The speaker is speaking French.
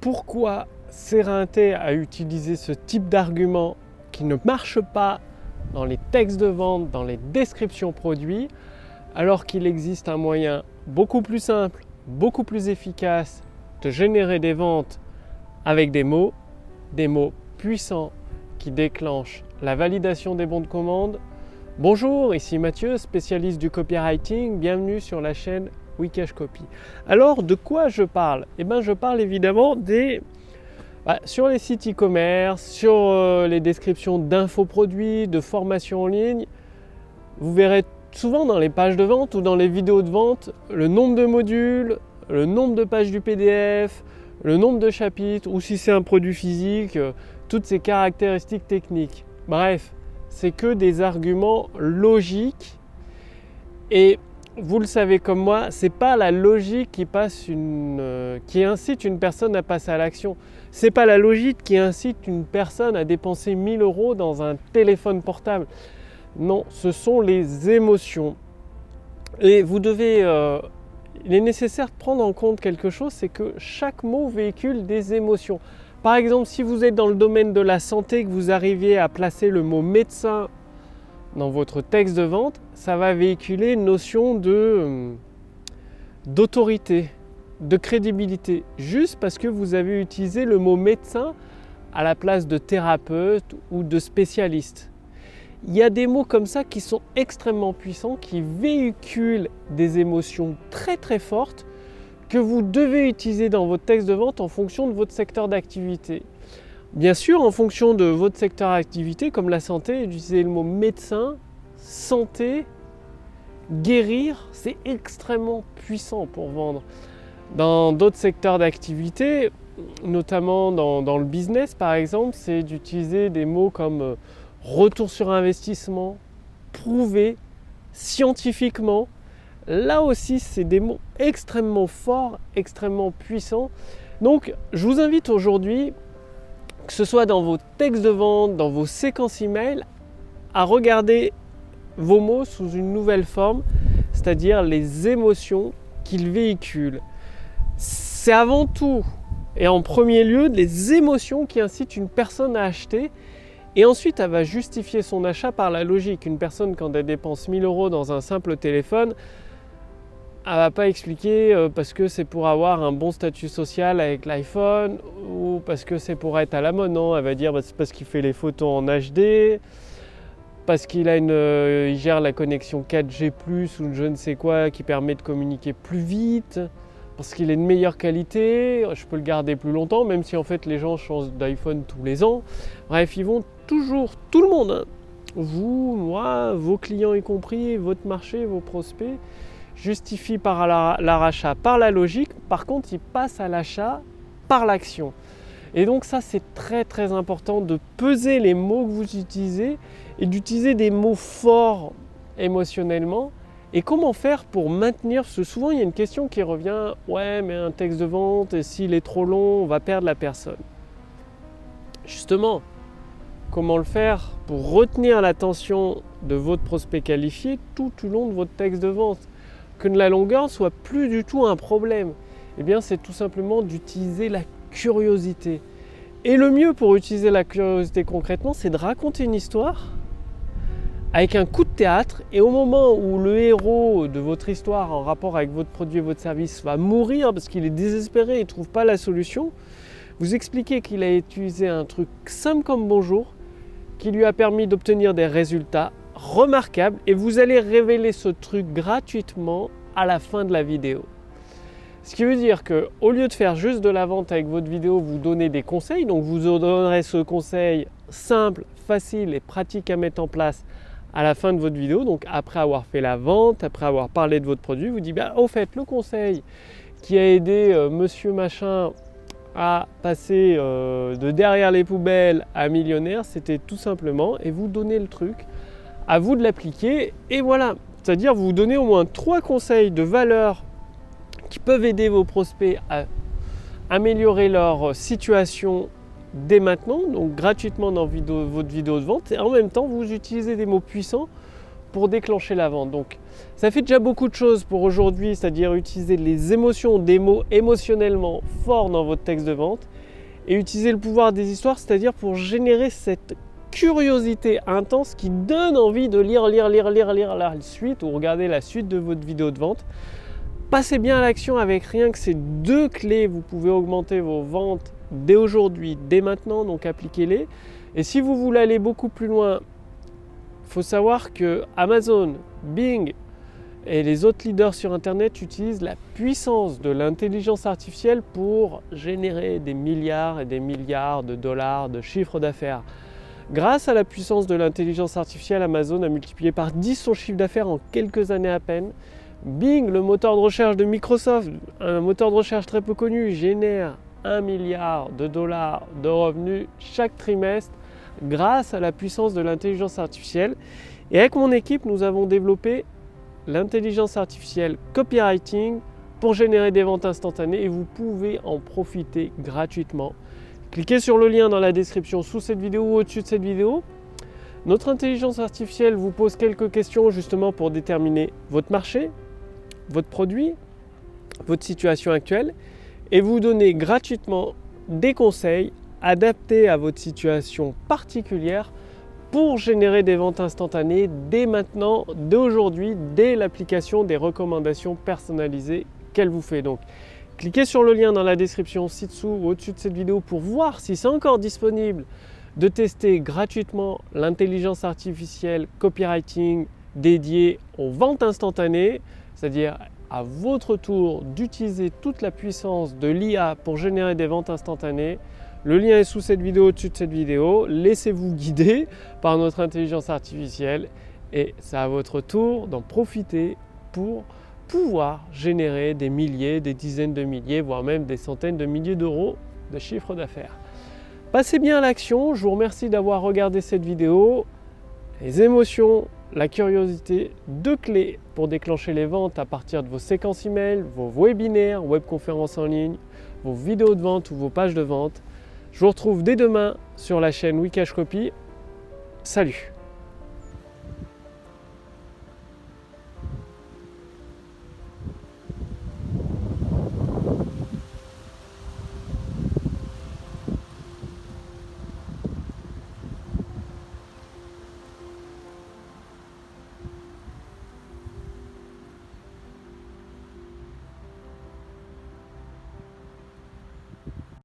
pourquoi Serinté a utilisé ce type d'argument qui ne marche pas dans les textes de vente, dans les descriptions produits, alors qu'il existe un moyen beaucoup plus simple, beaucoup plus efficace de générer des ventes avec des mots, des mots puissants qui déclenchent la validation des bons de commande. Bonjour, ici Mathieu, spécialiste du copywriting. Bienvenue sur la chaîne Wikash Copy. Alors, de quoi je parle? Eh bien, je parle évidemment des bah, sur les sites e-commerce, sur euh, les descriptions d'infoproduits, de formations en ligne, vous verrez souvent dans les pages de vente ou dans les vidéos de vente le nombre de modules, le nombre de pages du PDF, le nombre de chapitres, ou si c'est un produit physique, euh, toutes ces caractéristiques techniques. Bref, c'est que des arguments logiques et vous le savez comme moi, c'est pas la logique qui passe une, euh, qui incite une personne à passer à l'action. C'est pas la logique qui incite une personne à dépenser 1000 euros dans un téléphone portable. Non, ce sont les émotions. Et vous devez, euh, il est nécessaire de prendre en compte quelque chose, c'est que chaque mot véhicule des émotions. Par exemple, si vous êtes dans le domaine de la santé, que vous arriviez à placer le mot médecin dans votre texte de vente, ça va véhiculer une notion de euh, d'autorité, de crédibilité, juste parce que vous avez utilisé le mot médecin à la place de thérapeute ou de spécialiste. Il y a des mots comme ça qui sont extrêmement puissants, qui véhiculent des émotions très très fortes que vous devez utiliser dans votre texte de vente en fonction de votre secteur d'activité. Bien sûr, en fonction de votre secteur d'activité, comme la santé, utiliser le mot médecin, santé, guérir, c'est extrêmement puissant pour vendre. Dans d'autres secteurs d'activité, notamment dans, le business par exemple, c'est d'utiliser des mots comme euh, retour sur investissement, prouvé, scientifiquement. Là aussi, c'est des mots extrêmement forts, extrêmement puissants. Donc, je vous invite aujourd'hui que ce soit dans vos textes de vente, dans vos séquences email, à regarder vos mots sous une nouvelle forme, c'est-à-dire les émotions qu'ils véhiculent. C'est avant tout et en premier lieu les émotions qui incitent une personne à acheter et ensuite elle va justifier son achat par la logique. Une personne quand elle dépense 1000 euros dans un simple téléphone, elle va pas expliquer euh, parce que c'est pour avoir un bon statut social avec l'iPhone ou parce que c'est pour être à la mode. Non, elle va dire bah, c'est parce qu'il fait les photos en HD, parce qu'il a une, euh, il gère la connexion 4G+ ou je ne sais quoi qui permet de communiquer plus vite, parce qu'il est de meilleure qualité. Je peux le garder plus longtemps, même si en fait les gens changent d'iPhone tous les ans. Bref, ils vont toujours, tout le monde, hein, vous, moi, vos clients y compris, votre marché, vos prospects justifie par l'achat par la logique, par contre il passe à l'achat par l'action. Et donc ça c'est très très important de peser les mots que vous utilisez et d'utiliser des mots forts émotionnellement. Et comment faire pour maintenir ce? Souvent il y a une question qui revient ouais mais un texte de vente s'il est trop long on va perdre la personne. Justement, comment le faire pour retenir l'attention de votre prospect qualifié tout au long de votre texte de vente? Que la longueur soit plus du tout un problème Eh bien, c'est tout simplement d'utiliser la curiosité. Et le mieux pour utiliser la curiosité concrètement, c'est de raconter une histoire avec un coup de théâtre et au moment où le héros de votre histoire en rapport avec votre produit et votre service va mourir parce qu'il est désespéré et ne trouve pas la solution, vous expliquez qu'il a utilisé un truc simple comme bonjour qui lui a permis d'obtenir des résultats remarquable et vous allez révéler ce truc gratuitement à la fin de la vidéo. Ce qui veut dire que au lieu de faire juste de la vente avec votre vidéo, vous donnez des conseils. Donc vous donnerez ce conseil simple, facile et pratique à mettre en place à la fin de votre vidéo. Donc après avoir fait la vente, après avoir parlé de votre produit, vous dites bah, au fait le conseil qui a aidé euh, monsieur machin à passer euh, de derrière les poubelles à millionnaire, c'était tout simplement, et vous donnez le truc à vous de l'appliquer. Et voilà, c'est-à-dire vous donnez au moins trois conseils de valeur qui peuvent aider vos prospects à améliorer leur situation dès maintenant, donc gratuitement dans votre vidéo de vente. Et en même temps, vous utilisez des mots puissants pour déclencher la vente. Donc ça fait déjà beaucoup de choses pour aujourd'hui, c'est-à-dire utiliser les émotions, des mots émotionnellement forts dans votre texte de vente et utiliser le pouvoir des histoires, c'est-à-dire pour générer cette curiosité intense qui donne envie de lire, lire, lire, lire, lire la suite ou regarder la suite de votre vidéo de vente. Passez bien à l'action avec rien que ces deux clés, vous pouvez augmenter vos ventes dès aujourd'hui, dès maintenant, donc appliquez-les. Et si vous voulez aller beaucoup plus loin, il faut savoir que Amazon, Bing et les autres leaders sur Internet utilisent la puissance de l'intelligence artificielle pour générer des milliards et des milliards de dollars de chiffre d'affaires. Grâce à la puissance de l'intelligence artificielle, Amazon a multiplié par 10 son chiffre d'affaires en quelques années à peine. Bing, le moteur de recherche de Microsoft, un moteur de recherche très peu connu, génère 1 milliard de dollars de revenus chaque trimestre grâce à la puissance de l'intelligence artificielle. Et avec mon équipe, nous avons développé l'intelligence artificielle copywriting pour générer des ventes instantanées et vous pouvez en profiter gratuitement. Cliquez sur le lien dans la description sous cette vidéo ou au-dessus de cette vidéo. Notre intelligence artificielle vous pose quelques questions justement pour déterminer votre marché, votre produit, votre situation actuelle et vous donner gratuitement des conseils adaptés à votre situation particulière pour générer des ventes instantanées dès maintenant, dès aujourd'hui, dès l'application des recommandations personnalisées qu'elle vous fait. Donc, cliquez sur le lien dans la description ci-dessous ou au-dessus de cette vidéo pour voir si c'est encore disponible de tester gratuitement l'intelligence artificielle copywriting dédiée aux ventes instantanées, c'est-à-dire à votre tour d'utiliser toute la puissance de l'IA pour générer des ventes instantanées. Le lien est sous cette vidéo, au-dessus de cette vidéo. Laissez-vous guider par notre intelligence artificielle et c'est à votre tour d'en profiter pour pouvoir générer des milliers, des dizaines de milliers, voire même des centaines de milliers d'euros de chiffre d'affaires. Passez bien à l'action, je vous remercie d'avoir regardé cette vidéo. Les émotions, la curiosité, deux clés pour déclencher les ventes à partir de vos séquences email, vos webinaires, webconférences en ligne, vos vidéos de vente ou vos pages de vente. Je vous retrouve dès demain sur la chaîne Wikash Copy. Salut